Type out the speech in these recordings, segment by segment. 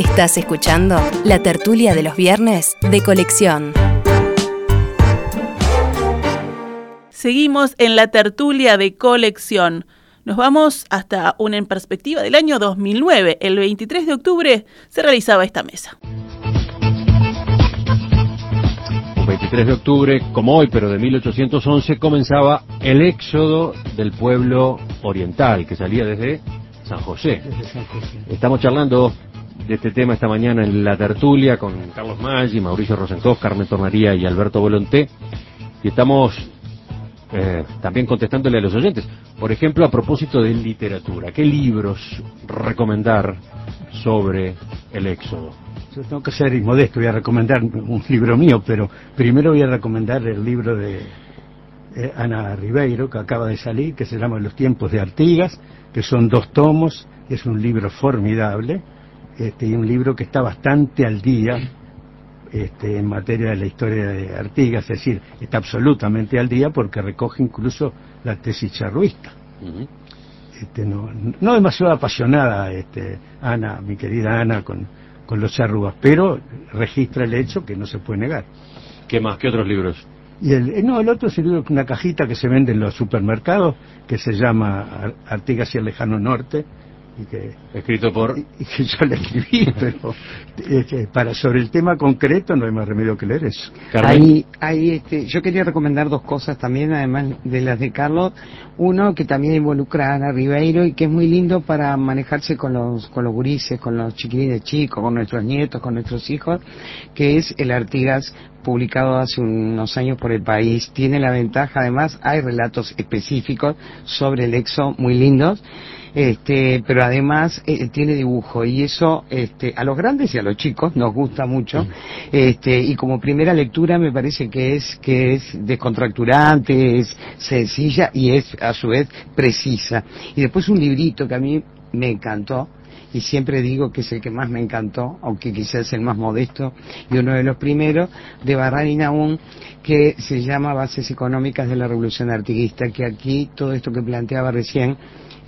Estás escuchando la tertulia de los viernes de colección. Seguimos en la tertulia de colección. Nos vamos hasta una en perspectiva del año 2009. El 23 de octubre se realizaba esta mesa. Un 23 de octubre, como hoy, pero de 1811, comenzaba el éxodo del pueblo oriental que salía desde San José. Estamos charlando de este tema esta mañana en la tertulia con Carlos Maggi, Mauricio Rosenkopf, Carmen Tornaría y Alberto Volonté. Y estamos eh, también contestándole a los oyentes. Por ejemplo, a propósito de literatura, ¿qué libros recomendar sobre el éxodo? Yo tengo que ser modesto, voy a recomendar un libro mío, pero primero voy a recomendar el libro de eh, Ana Ribeiro, que acaba de salir, que se llama Los tiempos de Artigas, que son dos tomos, es un libro formidable, este, y un libro que está bastante al día este, en materia de la historia de Artigas, es decir, está absolutamente al día porque recoge incluso la tesis charruista. este, no, no demasiado apasionada este, Ana, mi querida Ana, con, con los charrúas, pero registra el hecho que no se puede negar. ¿Qué más? ¿Qué otros libros? Y el, eh, no, el otro es una cajita que se vende en los supermercados, que se llama Ar- Artigas y el lejano norte, y que Escrito por... y que yo le escribí, pero este, para sobre el tema concreto no hay más remedio que leer eso. Ahí, ahí, este, yo quería recomendar dos cosas también, además de las de Carlos. Uno que también involucra a Ana Ribeiro y que es muy lindo para manejarse con los, con los gurises, con los chiquilines chicos, con nuestros nietos, con nuestros hijos, que es el Artigas publicado hace unos años por el país. Tiene la ventaja, además, hay relatos específicos sobre el exo muy lindos este, pero además eh, tiene dibujo y eso este, a los grandes y a los chicos nos gusta mucho este, y como primera lectura me parece que es que es descontracturante, es sencilla y es a su vez precisa. Y después un librito que a mí me encantó y siempre digo que es el que más me encantó, aunque quizás el más modesto y uno de los primeros, de Barran y Naum, que se llama Bases Económicas de la Revolución Artiguista, que aquí todo esto que planteaba recién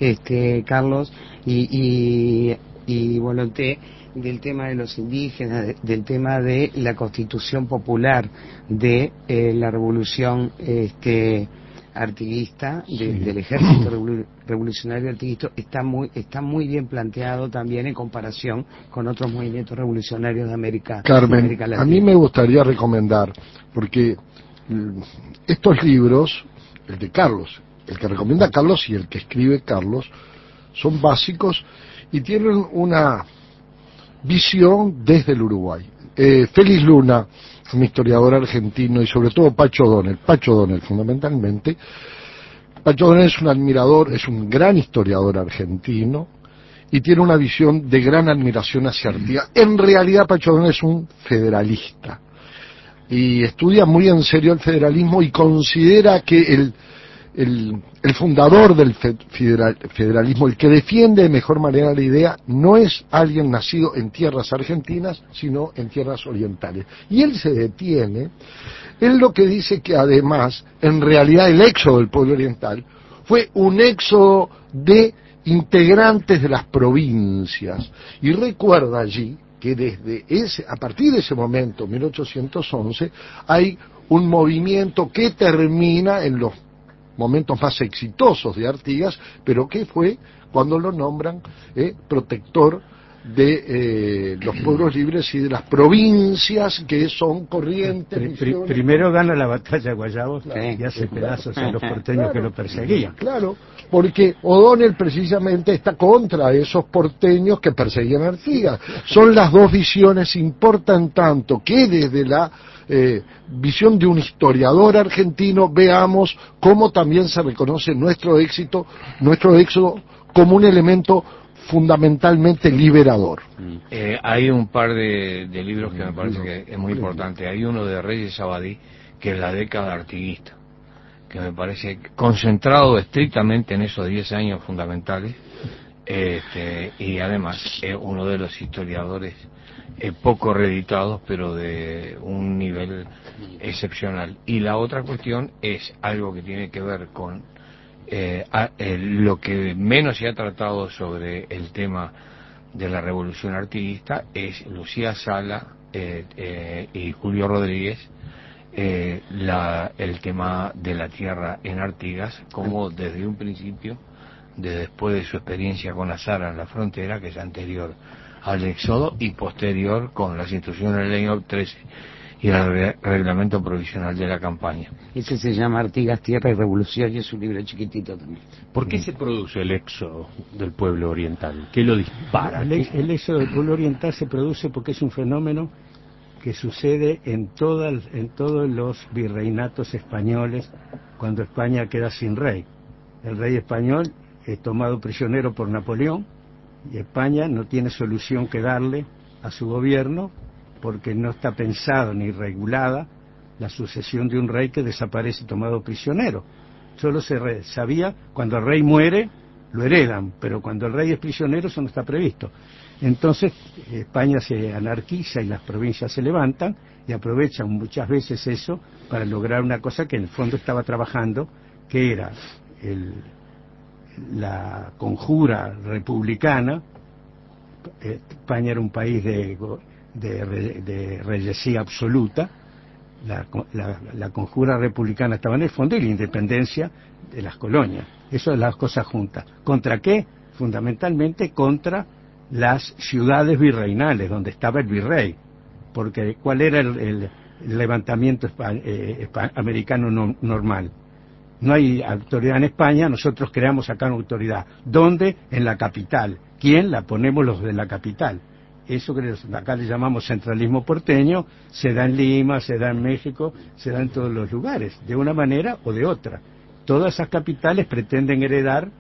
este Carlos y, y, y Volonté del tema de los indígenas, de- del tema de la constitución popular de eh, la revolución este, artiguista, de- del ejército revolu- revolucionario artiguista, está muy, está muy bien planteado también en comparación con otros movimientos revolucionarios de América, de Carmen, a mí me gustaría recomendar, porque mm, estos libros, el de Carlos, el que recomienda Carlos y el que escribe Carlos, son básicos y tienen una visión desde el Uruguay. Eh, Félix Luna, un historiador argentino, y sobre todo Pacho Donel, Pacho Donel fundamentalmente, Pacho Donel es un admirador, es un gran historiador argentino, y tiene una visión de gran admiración hacia Artigas. En realidad, Pacho Donel es un federalista. Y estudia muy en serio el federalismo y considera que el, el, fundador del fe- federal- federalismo, el que defiende de mejor manera la idea, no es alguien nacido en tierras argentinas, sino en tierras orientales. Y él se detiene, él lo que dice que además, en realidad el éxodo del pueblo oriental fue un éxodo de integrantes de las provincias. Y recuerda allí que desde ese, a partir de ese momento, 1811, hay un movimiento que termina en los momentos más exitosos de Artigas, pero que fue cuando lo nombran eh, protector de eh, los pueblos libres y de las provincias que son corrientes. Primero gana la batalla Guayabos Sí. y hace pedazos a los porteños que lo perseguían. Claro, porque O'Donnell precisamente está contra esos porteños que perseguían a Artigas. Son las dos visiones importan tanto que desde la eh, visión de un historiador argentino veamos cómo también se reconoce nuestro éxito, nuestro éxodo como un elemento fundamentalmente liberador. Eh, hay un par de, de libros que me parece que es muy importante. Hay uno de Reyes Sabadí, que es la década artiguista, que me parece concentrado estrictamente en esos 10 años fundamentales. Este, y además es uno de los historiadores eh, poco reeditados, pero de un nivel excepcional. Y la otra cuestión es algo que tiene que ver con eh, a- eh, lo que menos se ha tratado sobre el tema de la revolución artiguista es Lucía Sala eh, eh, y Julio Rodríguez eh, la, el tema de la tierra en Artigas como desde un principio, de después de su experiencia con Azara en la frontera, que es anterior al éxodo y posterior con las instrucciones del año 13 y el reglamento provisional de la campaña. Ese se llama Artigas, Tierra y Revolución y es un libro chiquitito también. ¿Por qué se produce el éxodo del pueblo oriental? ¿Qué lo dispara? El, el éxodo del pueblo oriental se produce porque es un fenómeno que sucede en, todas, en todos los virreinatos españoles cuando España queda sin rey. El rey español es tomado prisionero por Napoleón y España no tiene solución que darle a su gobierno porque no está pensado ni regulada la sucesión de un rey que desaparece tomado prisionero. Solo se sabía cuando el rey muere, lo heredan, pero cuando el rey es prisionero eso no está previsto. Entonces España se anarquiza y las provincias se levantan y aprovechan muchas veces eso para lograr una cosa que en el fondo estaba trabajando, que era el, la conjura republicana. España era un país de de, de reyesía absoluta, la, la, conjura republicana estaba en el fondo y la independencia de las colonias. Eso es las cosas juntas. ¿Contra qué? Fundamentalmente contra las ciudades virreinales, donde estaba el virrey. Porque ¿cuál era el, el, el levantamiento eh, americano no, normal? No hay autoridad en España, nosotros creamos acá una autoridad. ¿Dónde? En la capital. ¿Quién? La ponemos los de la capital eso que acá le llamamos centralismo porteño, se da en Lima, se da en México, se da en todos los lugares, de una manera o de otra. Todas esas capitales pretenden heredar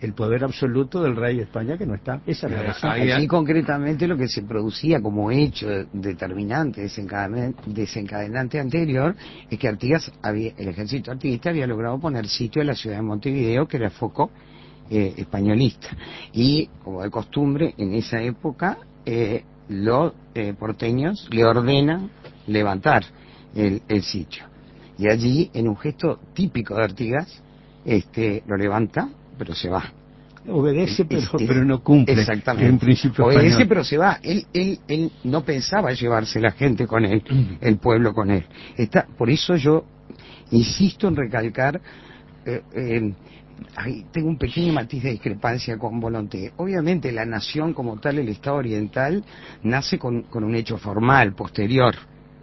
el poder absoluto del rey de España que no está. Esa es la razón. Allí concretamente lo que se producía como hecho determinante, desencadenante anterior, es que Artigas había, el ejército artiguista había logrado poner sitio a la ciudad de Montevideo, que era foco eh, españolista. Y, como de costumbre, en esa época eh, los eh, porteños le ordenan levantar el, el, sitio. Y allí, en un gesto típico de Artigas, este, lo levanta, pero se va. Obedece, pero, este, pero no cumple. Exactamente. En principio Obedece, español. pero se va. Él, él, él no pensaba llevarse la gente con él, el pueblo con él. Está, por eso yo insisto en recalcar eh, eh, Ahí tengo un pequeño matiz de discrepancia con Volonté. Obviamente la nación como tal, el Estado oriental, nace con, con un hecho formal, posterior.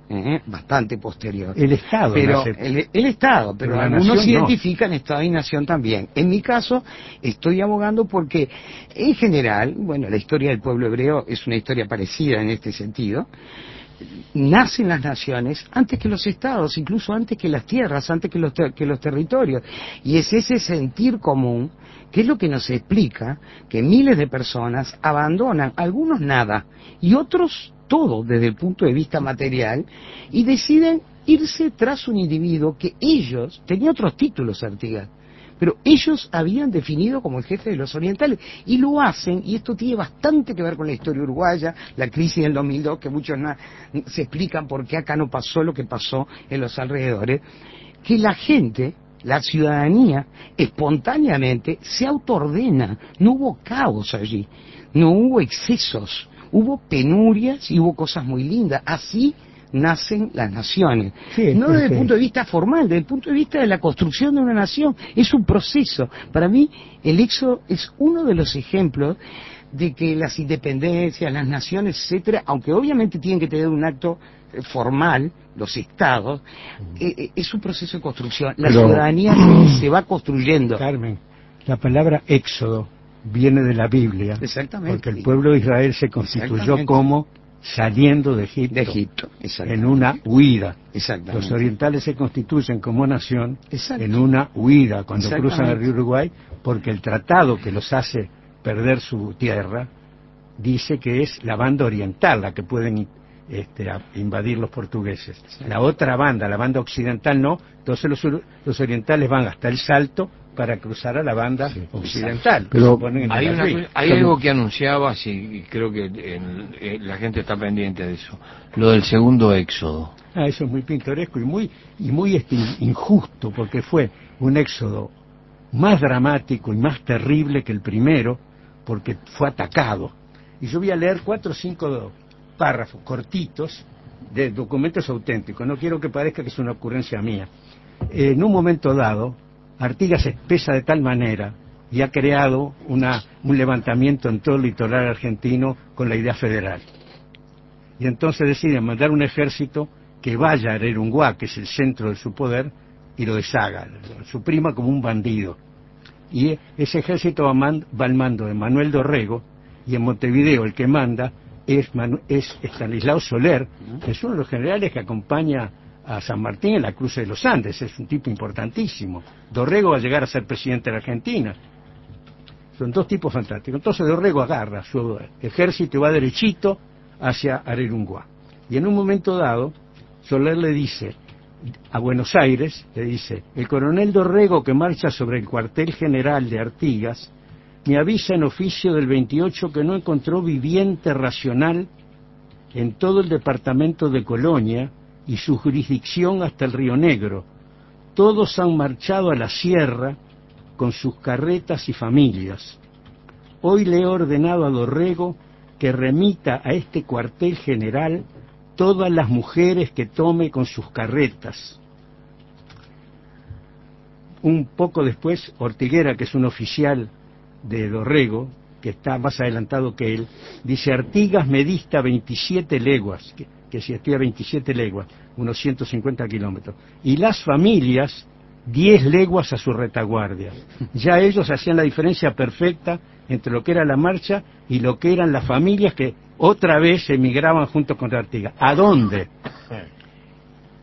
¿eh? bastante posterior. El Estado. Pero nace. el, el, Estado, pero, Pero algunos no. identifican Estado y nación también. En mi caso, estoy abogando porque, en general, bueno, la historia del pueblo hebreo es una historia parecida en este sentido. Nacen las naciones antes que los estados, incluso antes que las tierras, antes que los, que los territorios. Y es ese sentir común que es lo que nos explica que miles de personas abandonan, algunos nada, y otros todo desde el punto de vista material, y deciden irse tras un individuo que ellos, tenía otros títulos Artigas, pero ellos habían definido como el jefe de los orientales y lo hacen, y esto tiene bastante que ver con la historia uruguaya, la crisis del 2002, que muchos se explican por qué acá no pasó lo que pasó en los alrededores, que la gente, la ciudadanía, espontáneamente se autoordena, no hubo caos allí, no hubo excesos, hubo penurias y hubo cosas muy lindas, así nacen las naciones. Sí, no desde el punto de vista formal, desde el punto de vista de la construcción de una nación. Es un proceso. Para mí, el éxodo es uno de los ejemplos de que las independencias, las naciones, etcétera, aunque obviamente tienen que tener un acto eh, formal, los estados, eh, eh, es un proceso de construcción. La Pero- ciudadanía se, va construyendo. Carmen, la palabra éxodo viene de la Biblia. Exactamente. Porque el pueblo de Israel se constituyó como saliendo de Egipto, De Egipto, en una huida. Los orientales se constituyen como nación en una huida cuando cruzan el río Uruguay, porque el tratado que los hace perder su tierra dice que es la banda oriental la que pueden este, a- invadir los portugueses. La otra banda, la banda occidental no, entonces los, los orientales van hasta el salto para cruzar a la banda occidental. Pero Hay, el una algo que anunciabas y, y creo que en- eh, la gente está pendiente de eso. Lo del segundo éxodo. Ah, eso es muy pintoresco y muy, y muy este, injusto, porque fue un éxodo más dramático y más terrible que el primero, porque fue atacado. Y yo voy a leer cuatro o cinco párrafos cortitos de documentos auténticos. No quiero que parezca que es una ocurrencia mía. En un momento dado, Artigas espesa de tal manera y ha creado una, un levantamiento en todo el litoral argentino con la idea federal. Y entonces deciden mandar un ejército que vaya a Erunguá, que es el centro de su poder, y lo deshaga, lo suprima como un bandido. Y ese ejército va, al mando de Manuel Dorrego, y en Montevideo el que manda es, es Estanislao Soler, que es uno de los generales que acompaña a San Martín en la cruce de los Andes, es un tipo importantísimo. Dorrego va a llegar a ser presidente de la Argentina. Son dos tipos fantásticos. Entonces Dorrego agarra su ejército y va derechito hacia Arerunguá. Y en un momento dado, Soler le dice a Buenos Aires, le dice, el coronel Dorrego que marcha sobre el cuartel general de Artigas, me avisa en oficio del 28 que no encontró viviente racional en todo el departamento de Colonia y su jurisdicción hasta el Río Negro. Todos han marchado a la sierra con sus carretas y familias. Hoy le he ordenado a Dorrego que remita a este cuartel general todas las mujeres que tome con sus carretas. Un poco después, Ortiguera, que es un oficial de Dorrego, que está más adelantado que él, dice, Artigas me dista 27 leguas, que si estoy a 27 leguas, unos 150 kilómetros, y las familias 10 leguas a su retaguardia. Ya ellos hacían la diferencia perfecta entre lo que era la marcha y lo que eran las familias que otra vez emigraban junto con Artigas. ¿A dónde?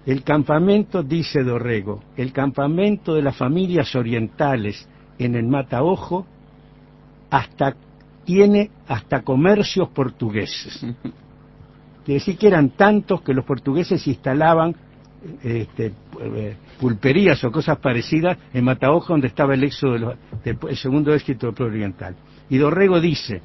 El campamento, dice Dorrego, el campamento de las familias orientales en el Mataojo hasta tiene hasta comercios portugueses. Quiere decir que eran tantos que los portugueses instalaban este, pulperías o cosas parecidas en Mataojo, donde estaba el éxodo del segundo éxito del pueblo oriental. Y Dorrego dice,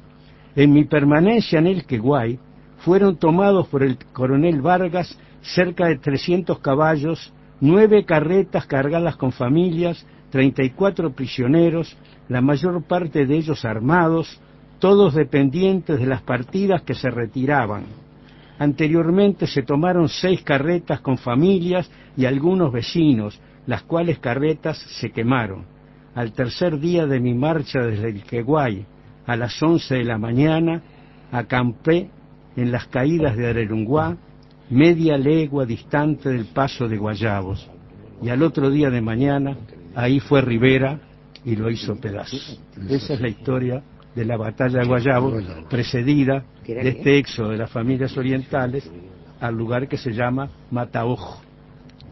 en mi permanencia en el Queguay fueron tomados por el coronel Vargas cerca de 300 caballos, nueve carretas cargadas con familias, 34 prisioneros, la mayor parte de ellos armados, todos dependientes de las partidas que se retiraban. Anteriormente se tomaron seis carretas con familias y algunos vecinos, las cuales carretas se quemaron. Al tercer día de mi marcha desde el Queguay, a las once de la mañana, acampé en las caídas de Arerunguá, media legua distante del paso de Guayabos. Y al otro día de mañana, ahí fue Rivera y lo hizo pedazos. Esa es la historia de la batalla de Guayabo, precedida de este éxodo de las familias orientales al lugar que se llama Mataojo,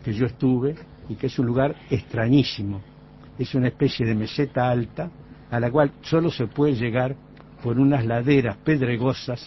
que yo estuve y que es un lugar extrañísimo. Es una especie de meseta alta a la cual solo se puede llegar por unas laderas pedregosas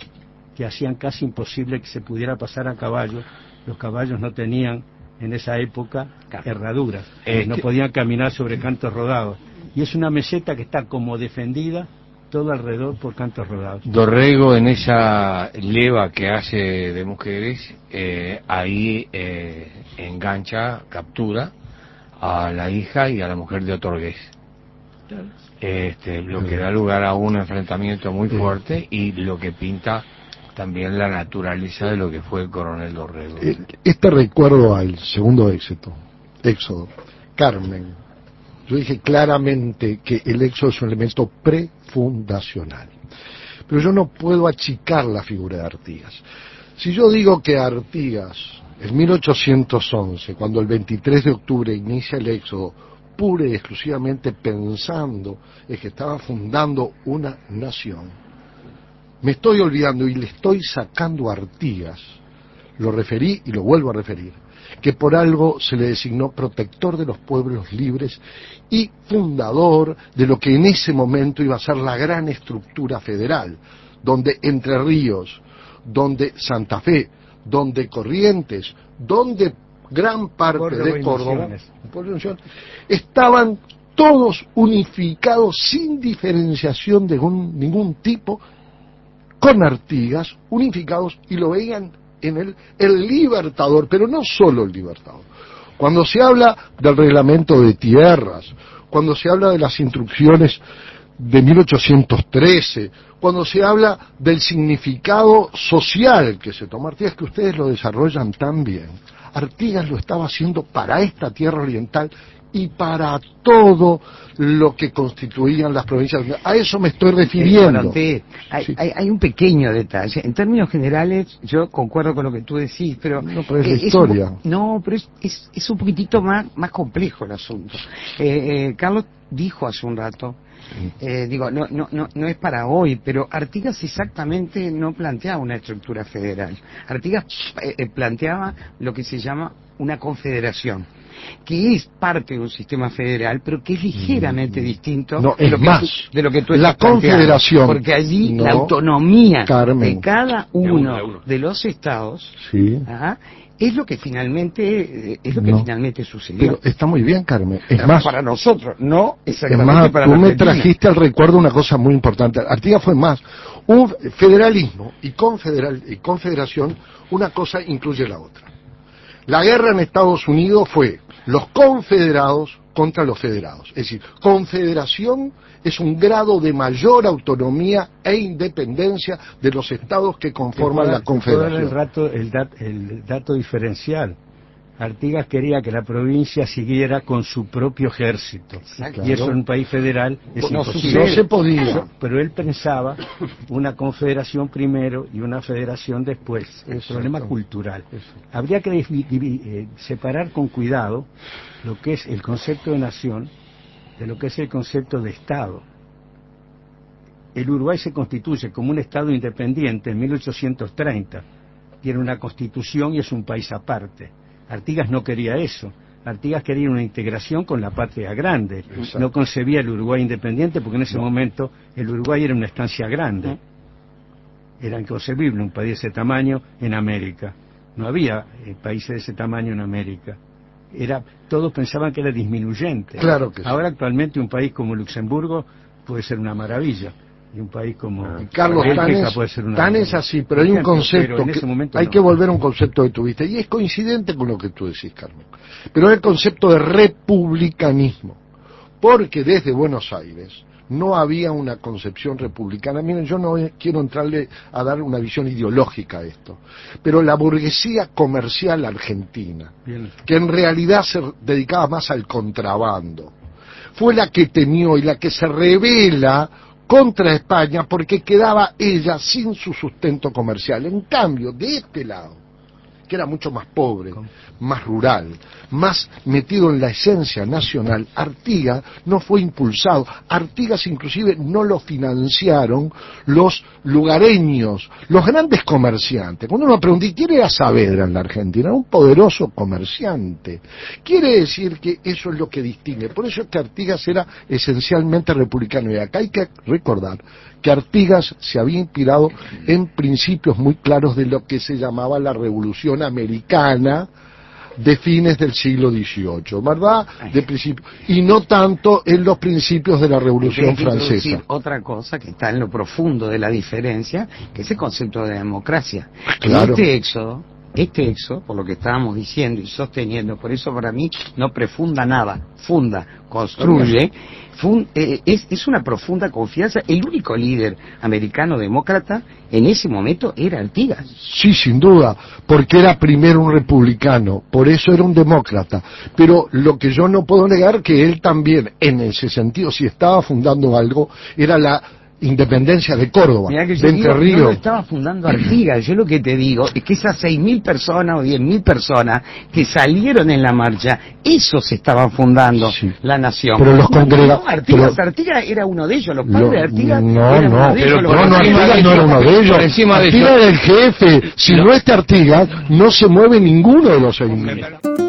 que hacían casi imposible que se pudiera pasar a caballo. Los caballos no tenían en esa época herraduras, no podían caminar sobre cantos rodados. Y es una meseta que está como defendida todo alrededor por cantos rodados. Dorrego en esa leva que hace de mujeres, eh, ahí eh, engancha, captura a la hija y a la mujer de Otorgués. Este, lo que da lugar a un enfrentamiento muy fuerte y lo que pinta también la naturaleza de lo que fue el coronel Dorrego. Eh, este recuerdo al segundo éxito, éxodo, Carmen, yo dije claramente que el éxodo es un elemento prefundacional. Pero yo no puedo achicar la figura de Artigas. Si yo digo que Artigas, en 1811, cuando el 23 de octubre inicia el éxodo, pura y exclusivamente pensando en que estaba fundando una nación, me estoy olvidando y le estoy sacando Artigas, lo referí y lo vuelvo a referir, que por algo se le designó protector de los pueblos libres y fundador de lo que en ese momento iba a ser la gran estructura federal, donde Entre Ríos, donde Santa Fe, donde Corrientes, donde gran parte de Córdoba, estaban todos unificados sin diferenciación de ningún tipo, con Artigas, unificados y lo veían en el, el libertador, pero no solo el libertador. Cuando se habla del reglamento de tierras, cuando se habla de las instrucciones de 1813, cuando se habla del significado social que se toma Artigas, que ustedes lo desarrollan tan bien. Artigas lo estaba haciendo para esta tierra oriental y para todo lo que constituían las provincias. A eso me estoy refiriendo. hay, hay, un pequeño detalle. En términos generales, yo concuerdo con lo que tú decís, pero... No, pero es la historia. no, pero es, es, un poquitito más, más complejo el asunto. Eh, eh, Carlos dijo hace un rato eh, digo, no, no, no, no es para hoy, pero Artigas exactamente no planteaba una estructura federal. Artigas eh, eh, planteaba lo que se llama una confederación que es parte de un sistema federal, pero que es ligeramente mm. distinto de, lo que de lo que tú La confederación. Porque allí la autonomía de cada uno de, los estados sí es lo que finalmente eh, es lo que finalmente sucedió. Pero está muy bien, Carmen. Es más para nosotros, no exactamente es más, tú me trajiste al recuerdo una cosa muy importante. Artigas fue más un federalismo y, confederal, y confederación, una cosa incluye la otra. La guerra en Estados Unidos fue los confederados contra los federados. Es decir, confederación es un grado de mayor autonomía e independencia de los estados que conforman la confederación. El, rato, el, el dato diferencial. Artigas quería que la provincia siguiera con su propio ejército. Y eso en un país federal es no, imposible. No se podía. Pero él pensaba una confederación primero y una federación después. Es un problema cultural. Habría que eh, separar con cuidado lo que es el concepto de nación de lo que es el concepto de Estado. El Uruguay se constituye como un Estado independiente en 1830. Tiene una constitución y es un país aparte. Artigas no quería eso. Artigas quería una integración con la patria grande. No concebía el Uruguay independiente porque en ese momento el Uruguay era una estancia grande. Era inconcebible un país de ese tamaño en América. No había eh, países de ese tamaño en América era todos pensaban que era disminuyente. Claro que Ahora actualmente un país como Luxemburgo puede ser una maravilla y un país como ah. Carlos puede ser una tan es así, pero hay un concepto que hay que volver a un concepto que tuviste y es coincidente con lo que tú decís, Carmen. Pero es el concepto de republicanismo, porque desde Buenos Aires no había una concepción republicana. Miren, yo no quiero entrarle a dar una visión ideológica a esto, pero la burguesía comercial argentina, que en realidad se dedicaba más al contrabando, fue la que temió y la que se revela contra España porque quedaba ella sin su sustento comercial. En cambio, de este lado, que era mucho más pobre, más rural, más metido en la esencia nacional, Artigas no fue impulsado. Artigas inclusive no lo financiaron los lugareños, los grandes comerciantes. Cuando uno pregunta, quién era Saavedra en la Argentina? Un poderoso comerciante. Quiere decir que eso es lo que distingue. Por eso es que Artigas era esencialmente republicano. Y acá hay que recordar que Artigas se había inspirado en principios muy claros de lo que se llamaba la Revolución Americana de fines del siglo XVIII, ¿verdad? De principio, y no tanto en los principios de la Revolución Francesa. Otra cosa que está en lo profundo de la diferencia, que es el concepto de democracia. Claro. Este éxodo este exo, por lo que estábamos diciendo y sosteniendo, por eso para mí no prefunda nada, funda, construye, eh, es, es, una profunda confianza. El único líder americano demócrata en ese momento era Artigas. Sí, sin duda, porque era primero un republicano, por eso era un demócrata. Pero lo que yo no puedo negar que él también, en ese sentido, si estaba fundando algo, era la independencia de Córdoba, de Entre Ríos. No estaba fundando Artigas, yo lo que te digo es que esas 6.000 personas o 10.000 personas que salieron en la marcha, esos estaban fundando la nación. Pero los congregados... Artigas, Artigas era uno de ellos, los padres de Artigas no, eran no, de ellos. no, no, Artigas no era uno de ellos. Artigas era el jefe. Si no, está Artigas, no se mueve ninguno de los 6.000.